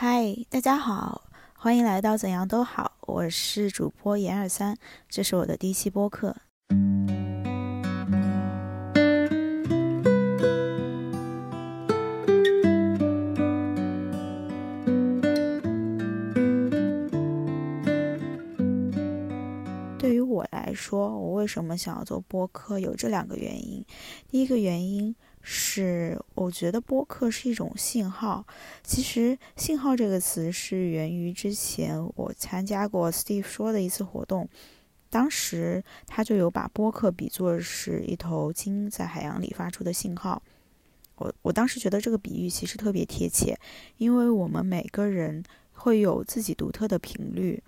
嗨，大家好，欢迎来到怎样都好，我是主播严二三，这是我的第一期播客。对于我来说，我为什么想要做播客，有这两个原因。第一个原因。是，我觉得播客是一种信号。其实“信号”这个词是源于之前我参加过 Steve 说的一次活动，当时他就有把播客比作是一头鲸在海洋里发出的信号。我我当时觉得这个比喻其实特别贴切，因为我们每个人会有自己独特的频率，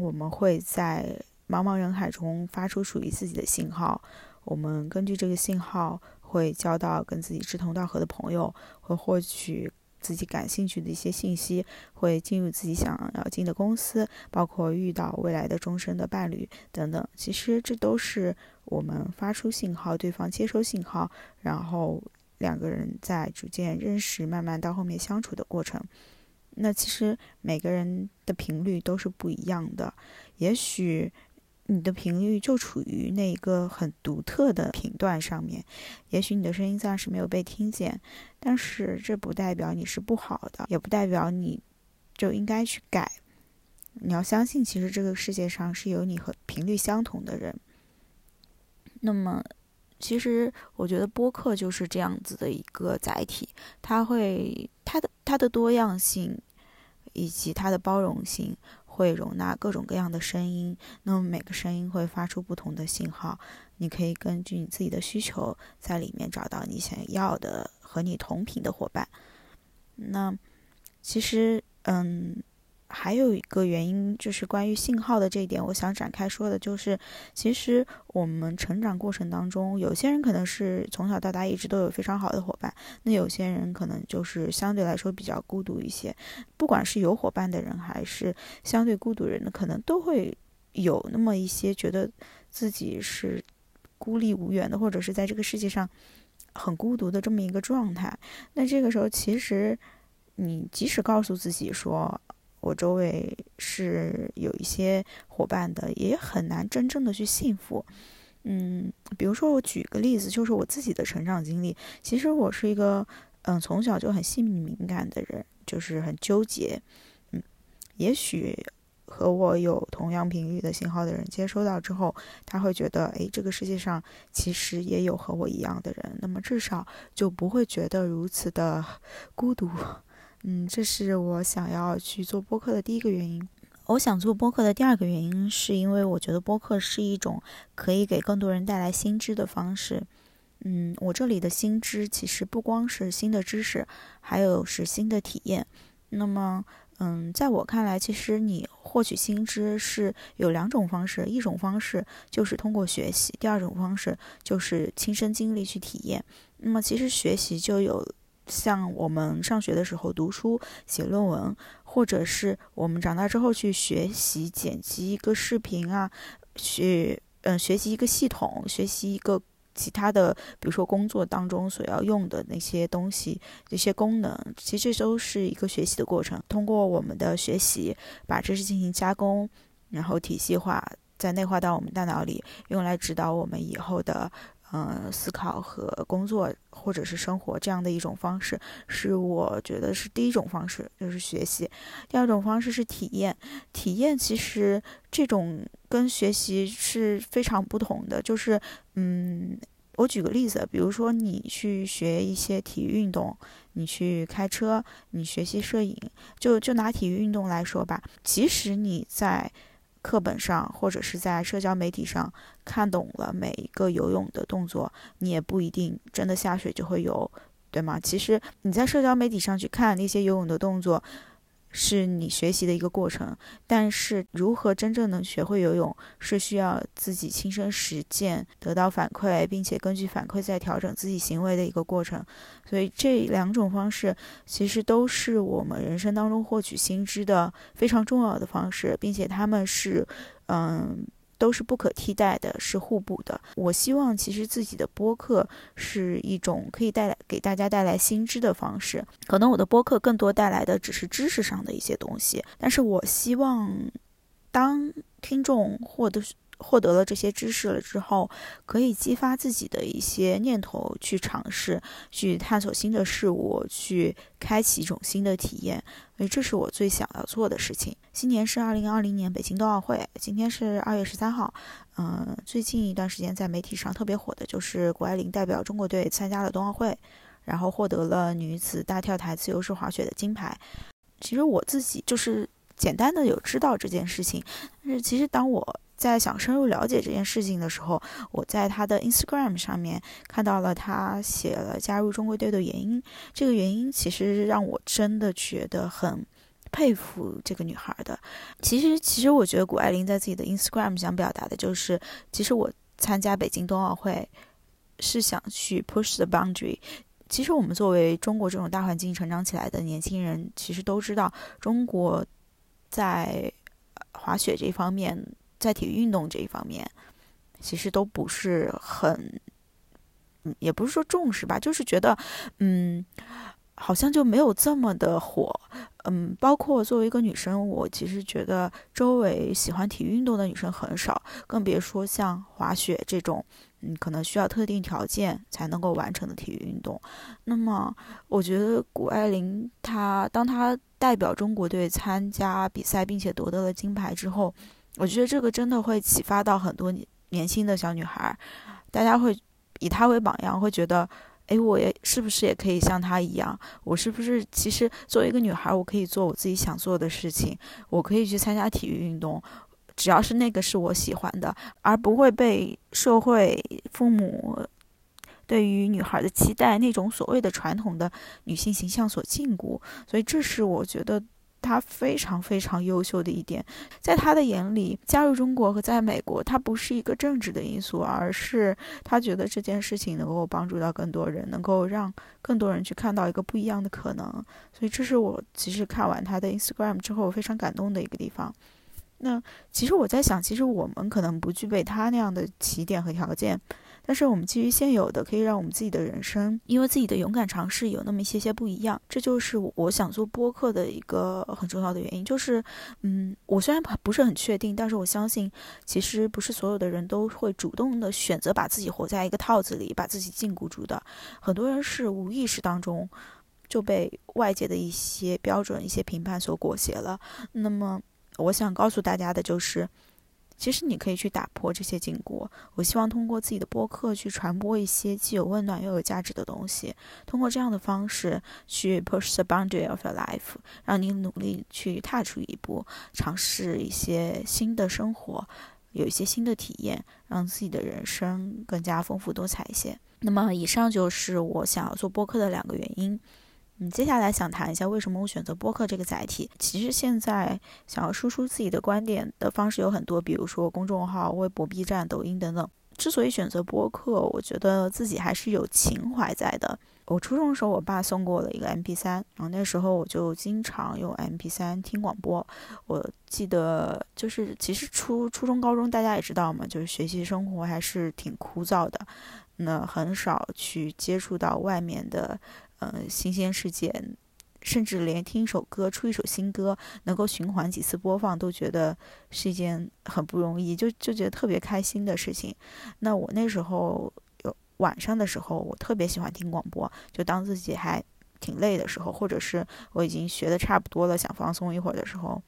我们会在茫茫人海中发出属于自己的信号，我们根据这个信号。会交到跟自己志同道合的朋友，会获取自己感兴趣的一些信息，会进入自己想要进的公司，包括遇到未来的终身的伴侣等等。其实这都是我们发出信号，对方接收信号，然后两个人在逐渐认识，慢慢到后面相处的过程。那其实每个人的频率都是不一样的，也许。你的频率就处于那一个很独特的频段上面，也许你的声音暂时没有被听见，但是这不代表你是不好的，也不代表你就应该去改。你要相信，其实这个世界上是有你和频率相同的人。那么，其实我觉得播客就是这样子的一个载体，它会它的它的多样性以及它的包容性。会容纳各种各样的声音，那么每个声音会发出不同的信号，你可以根据你自己的需求，在里面找到你想要的和你同频的伙伴。那其实，嗯。还有一个原因就是关于信号的这一点，我想展开说的，就是其实我们成长过程当中，有些人可能是从小到大一直都有非常好的伙伴，那有些人可能就是相对来说比较孤独一些。不管是有伙伴的人，还是相对孤独人的，可能都会有那么一些觉得自己是孤立无援的，或者是在这个世界上很孤独的这么一个状态。那这个时候，其实你即使告诉自己说。我周围是有一些伙伴的，也很难真正的去幸福。嗯，比如说我举个例子，就是我自己的成长经历。其实我是一个嗯从小就很细腻敏感的人，就是很纠结。嗯，也许和我有同样频率的信号的人接收到之后，他会觉得，哎，这个世界上其实也有和我一样的人，那么至少就不会觉得如此的孤独。嗯，这是我想要去做播客的第一个原因。我想做播客的第二个原因，是因为我觉得播客是一种可以给更多人带来新知的方式。嗯，我这里的新知其实不光是新的知识，还有是新的体验。那么，嗯，在我看来，其实你获取新知是有两种方式，一种方式就是通过学习，第二种方式就是亲身经历去体验。那么，其实学习就有。像我们上学的时候读书写论文，或者是我们长大之后去学习剪辑一个视频啊，学嗯学习一个系统，学习一个其他的，比如说工作当中所要用的那些东西、这些功能，其实都是一个学习的过程。通过我们的学习，把知识进行加工，然后体系化，再内化到我们大脑里，用来指导我们以后的。嗯，思考和工作或者是生活这样的一种方式，是我觉得是第一种方式，就是学习。第二种方式是体验，体验其实这种跟学习是非常不同的。就是，嗯，我举个例子，比如说你去学一些体育运动，你去开车，你学习摄影，就就拿体育运动来说吧，即使你在。课本上或者是在社交媒体上看懂了每一个游泳的动作，你也不一定真的下水就会游，对吗？其实你在社交媒体上去看那些游泳的动作。是你学习的一个过程，但是如何真正能学会游泳，是需要自己亲身实践，得到反馈，并且根据反馈再调整自己行为的一个过程。所以这两种方式其实都是我们人生当中获取新知的非常重要的方式，并且他们是，嗯，都是不可替代的，是互补的。我希望其实自己的播客是一种可以带来给大家带来新知的方式。可能我的播客更多带来的只是知识上的一些东西，但是我希望当听众获得。获得了这些知识了之后，可以激发自己的一些念头，去尝试，去探索新的事物，去开启一种新的体验。所以，这是我最想要做的事情。今年是二零二零年北京冬奥会，今天是二月十三号。嗯，最近一段时间在媒体上特别火的就是谷爱凌代表中国队参加了冬奥会，然后获得了女子大跳台自由式滑雪的金牌。其实我自己就是简单的有知道这件事情，但是其实当我。在想深入了解这件事情的时候，我在他的 Instagram 上面看到了他写了加入中国队的原因。这个原因其实让我真的觉得很佩服这个女孩的。其实，其实我觉得谷爱凌在自己的 Instagram 想表达的就是，其实我参加北京冬奥会是想去 push the boundary。其实我们作为中国这种大环境成长起来的年轻人，其实都知道中国在滑雪这方面。在体育运动这一方面，其实都不是很，嗯，也不是说重视吧，就是觉得，嗯，好像就没有这么的火，嗯，包括作为一个女生，我其实觉得周围喜欢体育运动的女生很少，更别说像滑雪这种，嗯，可能需要特定条件才能够完成的体育运动。那么，我觉得谷爱凌她当她代表中国队参加比赛，并且夺得了金牌之后。我觉得这个真的会启发到很多年轻的小女孩，大家会以她为榜样，会觉得，哎，我也是不是也可以像她一样？我是不是其实作为一个女孩，我可以做我自己想做的事情，我可以去参加体育运动，只要是那个是我喜欢的，而不会被社会、父母对于女孩的期待那种所谓的传统的女性形象所禁锢。所以，这是我觉得。他非常非常优秀的一点，在他的眼里，加入中国和在美国，他不是一个政治的因素，而是他觉得这件事情能够帮助到更多人，能够让更多人去看到一个不一样的可能。所以，这是我其实看完他的 Instagram 之后非常感动的一个地方。那其实我在想，其实我们可能不具备他那样的起点和条件。但是我们基于现有的，可以让我们自己的人生，因为自己的勇敢尝试，有那么一些些不一样。这就是我想做播客的一个很重要的原因。就是，嗯，我虽然不是很确定，但是我相信，其实不是所有的人都会主动的选择把自己活在一个套子里，把自己禁锢住的。很多人是无意识当中就被外界的一些标准、一些评判所裹挟了。那么，我想告诉大家的就是。其实你可以去打破这些禁锢。我希望通过自己的播客去传播一些既有温暖又有价值的东西，通过这样的方式去 push the boundary of your life，让你努力去踏出一步，尝试一些新的生活，有一些新的体验，让自己的人生更加丰富多彩一些。那么，以上就是我想要做播客的两个原因。嗯，接下来想谈一下为什么我选择播客这个载体。其实现在想要输出自己的观点的方式有很多，比如说公众号、微博、B 站、抖音等等。之所以选择播客，我觉得自己还是有情怀在的。我初中的时候，我爸送过我了一个 MP3，然后那时候我就经常用 MP3 听广播。我记得就是，其实初初中、高中大家也知道嘛，就是学习生活还是挺枯燥的，那很少去接触到外面的。呃，新鲜事件，甚至连听一首歌、出一首新歌，能够循环几次播放，都觉得是一件很不容易，就就觉得特别开心的事情。那我那时候有晚上的时候，我特别喜欢听广播，就当自己还挺累的时候，或者是我已经学的差不多了，想放松一会儿的时候，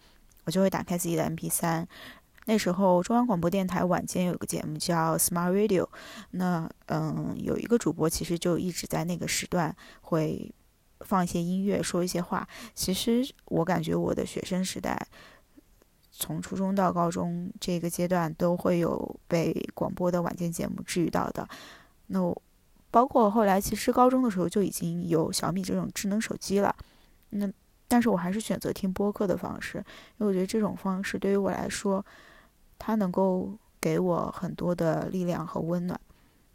我就会打开自己的 MP 三。那时候中央广播电台晚间有个节目叫 Smart Radio，那嗯有一个主播其实就一直在那个时段会放一些音乐，说一些话。其实我感觉我的学生时代，从初中到高中这个阶段都会有被广播的晚间节目治愈到的。那包括后来其实高中的时候就已经有小米这种智能手机了，那但是我还是选择听播客的方式，因为我觉得这种方式对于我来说。它能够给我很多的力量和温暖，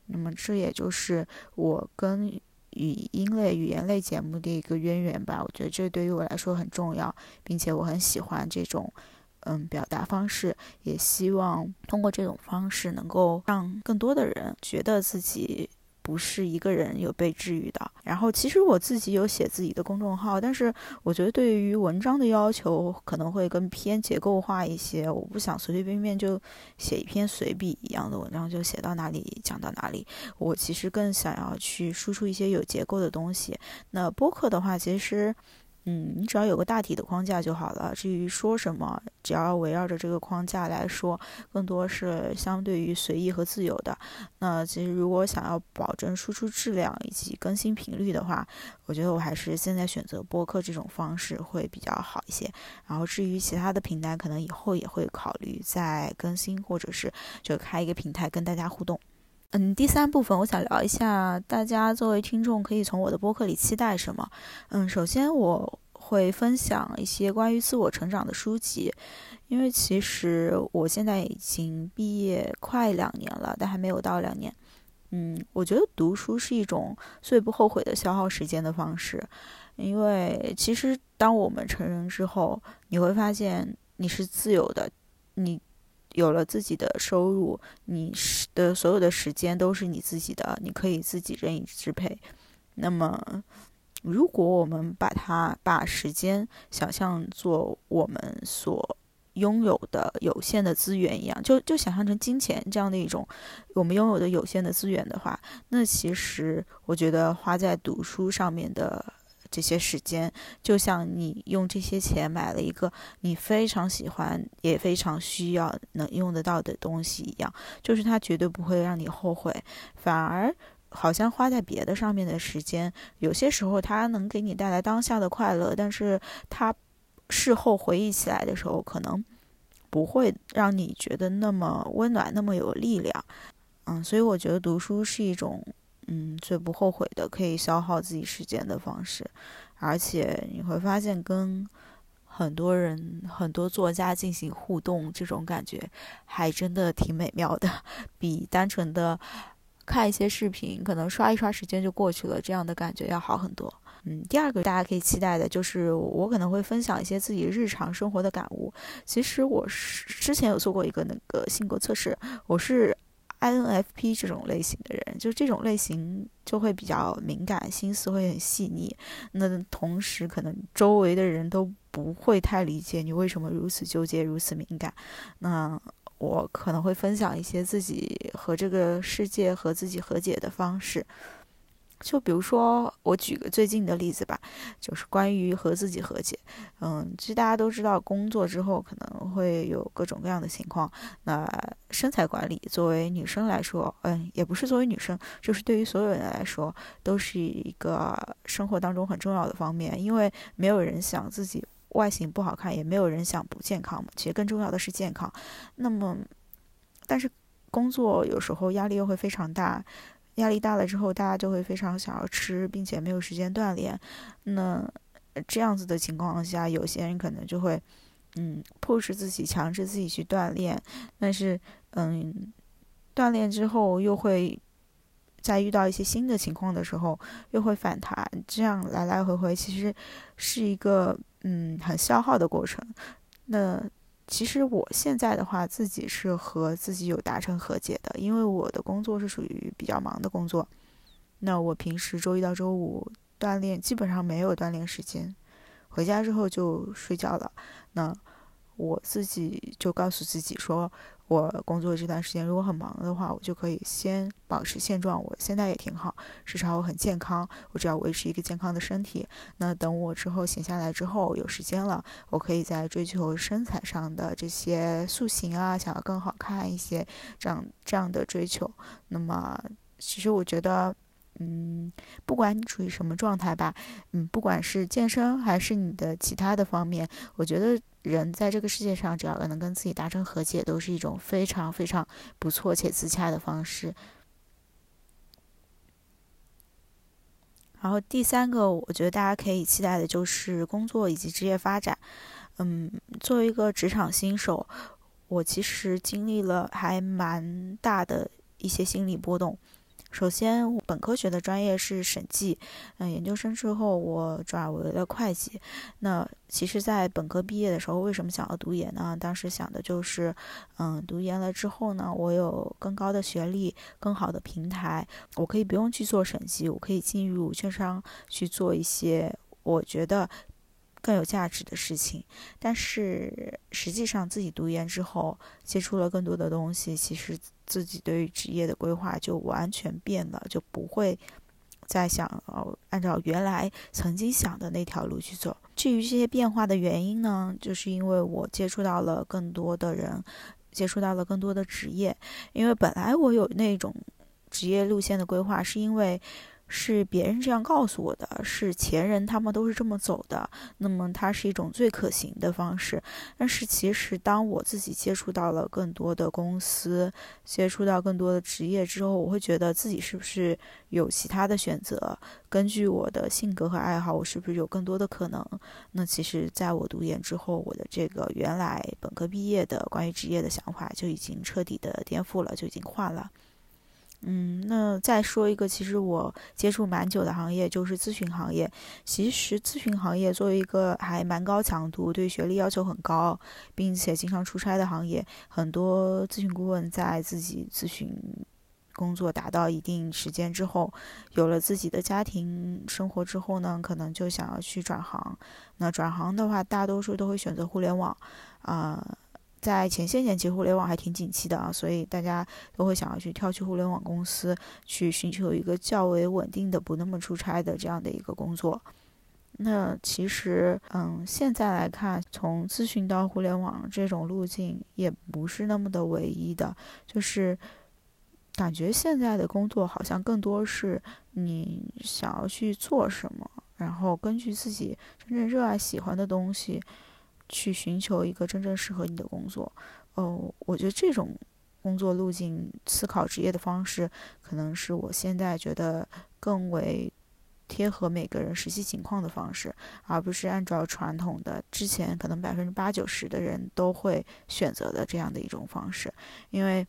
那么这也就是我跟语音类、语言类节目的一个渊源吧。我觉得这对于我来说很重要，并且我很喜欢这种嗯表达方式，也希望通过这种方式能够让更多的人觉得自己。不是一个人有被治愈的。然后，其实我自己有写自己的公众号，但是我觉得对于文章的要求可能会更偏结构化一些。我不想随随便便就写一篇随笔一样的文章，就写到哪里讲到哪里。我其实更想要去输出一些有结构的东西。那播客的话，其实。嗯，你只要有个大体的框架就好了。至于说什么，只要围绕着这个框架来说，更多是相对于随意和自由的。那其实如果想要保证输出质量以及更新频率的话，我觉得我还是现在选择播客这种方式会比较好一些。然后至于其他的平台，可能以后也会考虑再更新，或者是就开一个平台跟大家互动。嗯，第三部分我想聊一下，大家作为听众可以从我的播客里期待什么。嗯，首先我会分享一些关于自我成长的书籍，因为其实我现在已经毕业快两年了，但还没有到两年。嗯，我觉得读书是一种最不后悔的消耗时间的方式，因为其实当我们成人之后，你会发现你是自由的，你。有了自己的收入，你的所有的时间都是你自己的，你可以自己任意支配。那么，如果我们把它把时间想象做我们所拥有的有限的资源一样，就就想象成金钱这样的一种我们拥有的有限的资源的话，那其实我觉得花在读书上面的。这些时间，就像你用这些钱买了一个你非常喜欢也非常需要能用得到的东西一样，就是它绝对不会让你后悔，反而好像花在别的上面的时间，有些时候它能给你带来当下的快乐，但是它事后回忆起来的时候，可能不会让你觉得那么温暖，那么有力量。嗯，所以我觉得读书是一种。嗯，最不后悔的可以消耗自己时间的方式，而且你会发现跟很多人、很多作家进行互动，这种感觉还真的挺美妙的，比单纯的看一些视频，可能刷一刷时间就过去了，这样的感觉要好很多。嗯，第二个大家可以期待的就是我可能会分享一些自己日常生活的感悟。其实我是之前有做过一个那个性格测试，我是。INFP 这种类型的人，就这种类型就会比较敏感，心思会很细腻。那同时，可能周围的人都不会太理解你为什么如此纠结、如此敏感。那我可能会分享一些自己和这个世界和自己和解的方式。就比如说，我举个最近的例子吧，就是关于和自己和解。嗯，其实大家都知道，工作之后可能会有各种各样的情况。那身材管理，作为女生来说，嗯，也不是作为女生，就是对于所有人来说，都是一个生活当中很重要的方面。因为没有人想自己外形不好看，也没有人想不健康嘛。其实更重要的是健康。那么，但是工作有时候压力又会非常大。压力大了之后，大家就会非常想要吃，并且没有时间锻炼。那这样子的情况下，有些人可能就会，嗯，迫使自己强制自己去锻炼。但是，嗯，锻炼之后又会在遇到一些新的情况的时候又会反弹，这样来来回回，其实是一个嗯很消耗的过程。那。其实我现在的话，自己是和自己有达成和解的，因为我的工作是属于比较忙的工作。那我平时周一到周五锻炼，基本上没有锻炼时间，回家之后就睡觉了。那我自己就告诉自己说。我工作这段时间如果很忙的话，我就可以先保持现状。我现在也挺好，至少我很健康。我只要维持一个健康的身体，那等我之后闲下来之后有时间了，我可以在追求身材上的这些塑形啊，想要更好看一些，这样这样的追求。那么，其实我觉得，嗯，不管你处于什么状态吧，嗯，不管是健身还是你的其他的方面，我觉得。人在这个世界上，只要能跟自己达成和解，都是一种非常非常不错且自洽的方式。然后第三个，我觉得大家可以期待的就是工作以及职业发展。嗯，作为一个职场新手，我其实经历了还蛮大的一些心理波动。首先，我本科学的专业是审计，嗯，研究生之后我转为了会计。那其实，在本科毕业的时候，为什么想要读研呢？当时想的就是，嗯，读研了之后呢，我有更高的学历，更好的平台，我可以不用去做审计，我可以进入券商去做一些我觉得更有价值的事情。但是实际上，自己读研之后，接触了更多的东西，其实。自己对于职业的规划就完全变了，就不会再想哦按照原来曾经想的那条路去走。至于这些变化的原因呢，就是因为我接触到了更多的人，接触到了更多的职业。因为本来我有那种职业路线的规划，是因为。是别人这样告诉我的，是前人他们都是这么走的，那么它是一种最可行的方式。但是其实当我自己接触到了更多的公司，接触到更多的职业之后，我会觉得自己是不是有其他的选择？根据我的性格和爱好，我是不是有更多的可能？那其实在我读研之后，我的这个原来本科毕业的关于职业的想法就已经彻底的颠覆了，就已经换了。嗯，那再说一个，其实我接触蛮久的行业就是咨询行业。其实咨询行业作为一个还蛮高强度、对学历要求很高，并且经常出差的行业，很多咨询顾问在自己咨询工作达到一定时间之后，有了自己的家庭生活之后呢，可能就想要去转行。那转行的话，大多数都会选择互联网，啊。在前些年，其实互联网还挺景气的啊，所以大家都会想要去跳去互联网公司，去寻求一个较为稳定的、不那么出差的这样的一个工作。那其实，嗯，现在来看，从咨询到互联网这种路径也不是那么的唯一的，就是感觉现在的工作好像更多是你想要去做什么，然后根据自己真正热爱、喜欢的东西。去寻求一个真正适合你的工作，哦，我觉得这种工作路径、思考职业的方式，可能是我现在觉得更为贴合每个人实际情况的方式，而不是按照传统的之前可能百分之八九十的人都会选择的这样的一种方式，因为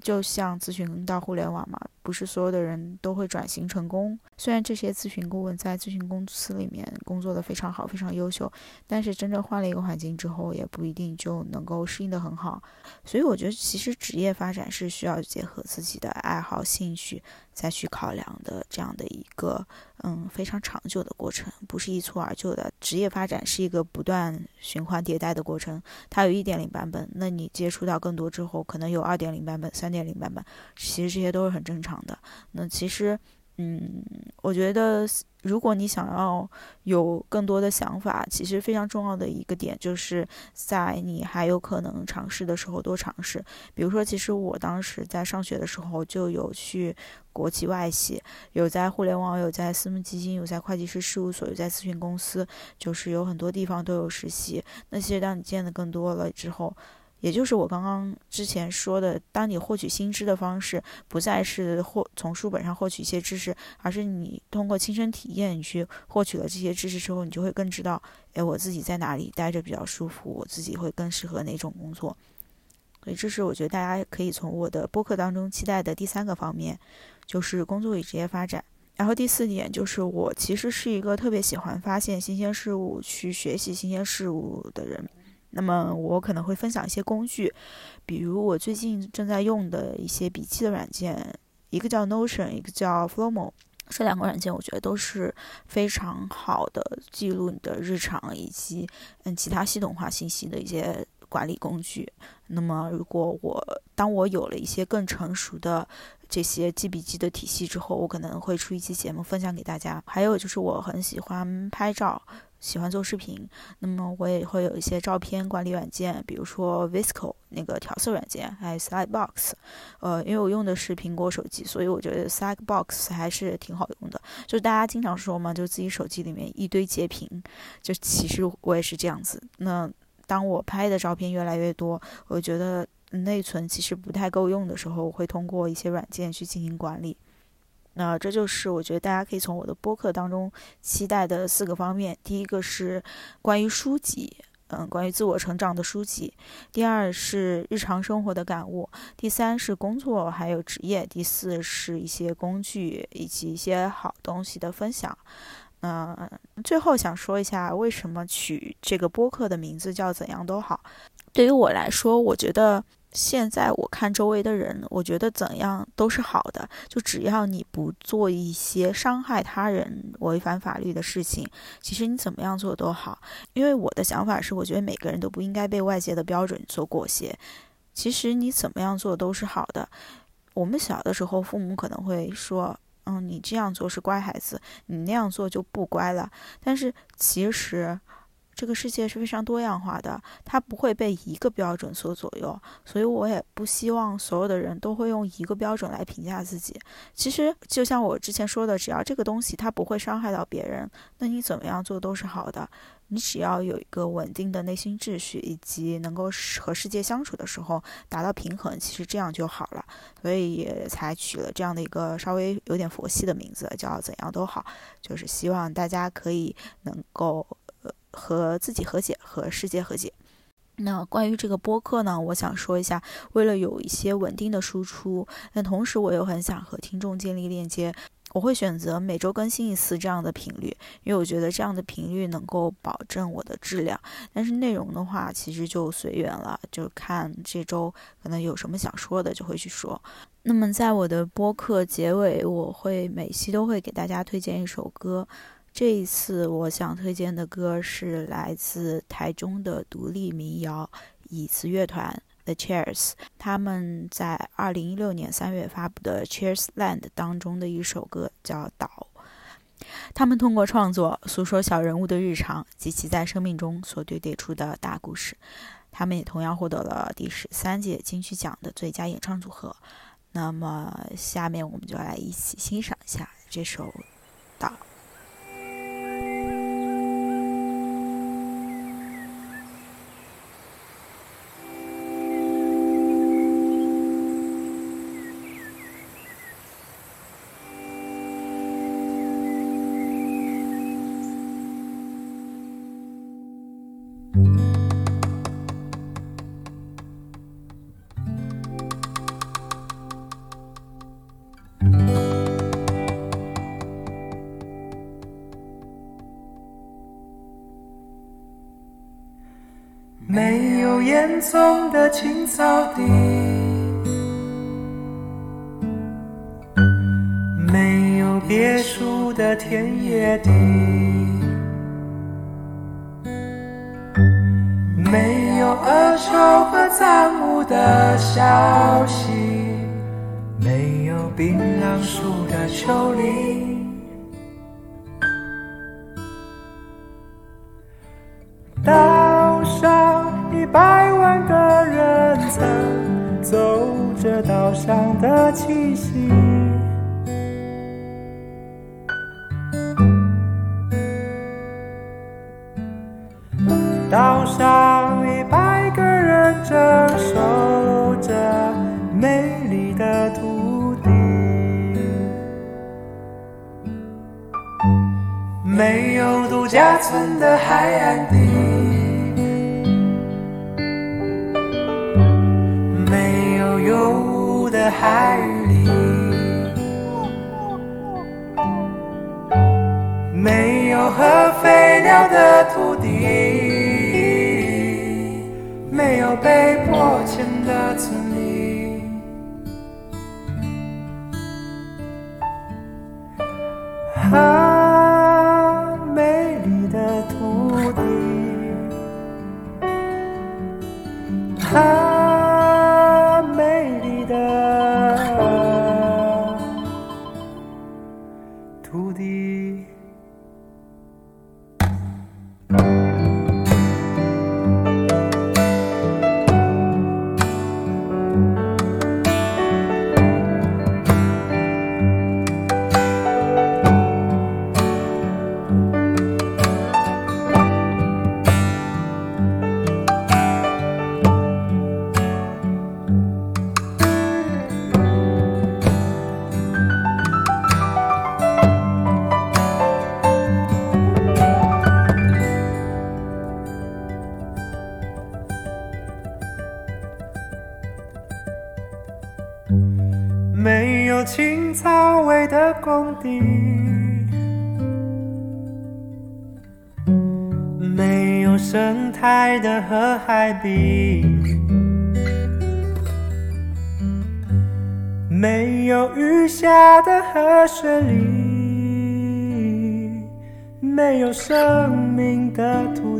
就像咨询到互联网嘛。不是所有的人都会转型成功。虽然这些咨询顾问在咨询公司里面工作的非常好、非常优秀，但是真正换了一个环境之后，也不一定就能够适应的很好。所以我觉得，其实职业发展是需要结合自己的爱好、兴趣再去考量的，这样的一个嗯非常长久的过程，不是一蹴而就的。职业发展是一个不断循环迭代的过程。它有一点零版本，那你接触到更多之后，可能有二点零版本、三点零版本，其实这些都是很正常。的那其实，嗯，我觉得如果你想要有更多的想法，其实非常重要的一个点就是在你还有可能尝试的时候多尝试。比如说，其实我当时在上学的时候就有去国企外企，有在互联网，有在私募基金，有在会计师事务所，有在咨询公司，就是有很多地方都有实习。那其实当你见的更多了之后，也就是我刚刚之前说的，当你获取新知的方式不再是获从书本上获取一些知识，而是你通过亲身体验，去获取了这些知识之后，你就会更知道，哎，我自己在哪里待着比较舒服，我自己会更适合哪种工作。所以这是我觉得大家可以从我的播客当中期待的第三个方面，就是工作与职业发展。然后第四点就是我其实是一个特别喜欢发现新鲜事物、去学习新鲜事物的人。那么我可能会分享一些工具，比如我最近正在用的一些笔记的软件，一个叫 Notion，一个叫 Flomo，这两个软件我觉得都是非常好的记录你的日常以及嗯其他系统化信息的一些管理工具。那么如果我当我有了一些更成熟的这些记笔记的体系之后，我可能会出一期节目分享给大家。还有就是我很喜欢拍照。喜欢做视频，那么我也会有一些照片管理软件，比如说 Visco 那个调色软件，还有 Slidebox。呃，因为我用的是苹果手机，所以我觉得 Slidebox 还是挺好用的。就大家经常说嘛，就自己手机里面一堆截屏，就其实我也是这样子。那当我拍的照片越来越多，我觉得内存其实不太够用的时候，我会通过一些软件去进行管理。那这就是我觉得大家可以从我的播客当中期待的四个方面。第一个是关于书籍，嗯，关于自我成长的书籍；第二是日常生活的感悟；第三是工作还有职业；第四是一些工具以及一些好东西的分享。嗯，最后想说一下，为什么取这个播客的名字叫“怎样都好”。对于我来说，我觉得。现在我看周围的人，我觉得怎样都是好的，就只要你不做一些伤害他人、违反法律的事情，其实你怎么样做都好。因为我的想法是，我觉得每个人都不应该被外界的标准所裹挟。其实你怎么样做都是好的。我们小的时候，父母可能会说：“嗯，你这样做是乖孩子，你那样做就不乖了。”但是其实。这个世界是非常多样化的，它不会被一个标准所左右，所以我也不希望所有的人都会用一个标准来评价自己。其实，就像我之前说的，只要这个东西它不会伤害到别人，那你怎么样做都是好的。你只要有一个稳定的内心秩序，以及能够和世界相处的时候达到平衡，其实这样就好了。所以也才取了这样的一个稍微有点佛系的名字，叫“怎样都好”，就是希望大家可以能够。和自己和解，和世界和解。那关于这个播客呢，我想说一下，为了有一些稳定的输出，但同时我又很想和听众建立链接，我会选择每周更新一次这样的频率，因为我觉得这样的频率能够保证我的质量。但是内容的话，其实就随缘了，就看这周可能有什么想说的，就会去说。那么在我的播客结尾，我会每期都会给大家推荐一首歌。这一次我想推荐的歌是来自台中的独立民谣椅子乐团 The Chairs，他们在二零一六年三月发布的《Chairs Land》当中的一首歌叫《岛》。他们通过创作诉说小人物的日常及其在生命中所堆叠出的大故事。他们也同样获得了第十三届金曲奖的最佳演唱组合。那么下面我们就来一起欣赏一下这首《岛》。没有烟囱的青草地，没有别墅的田野地，上的气息，岛上一百个人正守着美丽的土地，没有度假村的海岸地。海里。没有核废料的土地，没有被迫迁的村里，啊，美丽的土地，啊。青草味的工地，没有生态的河海滨，没有雨下的河水里，没有生命的土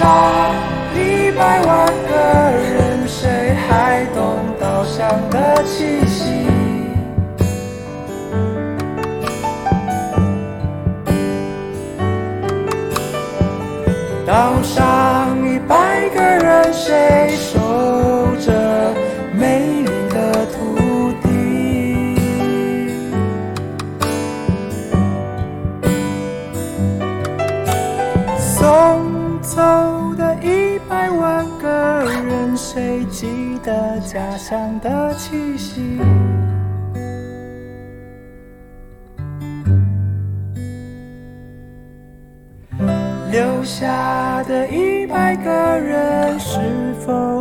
岛上一百万个人，谁还懂岛上的气息？岛上一百个人，谁香的气息？留下的一百个人，是否？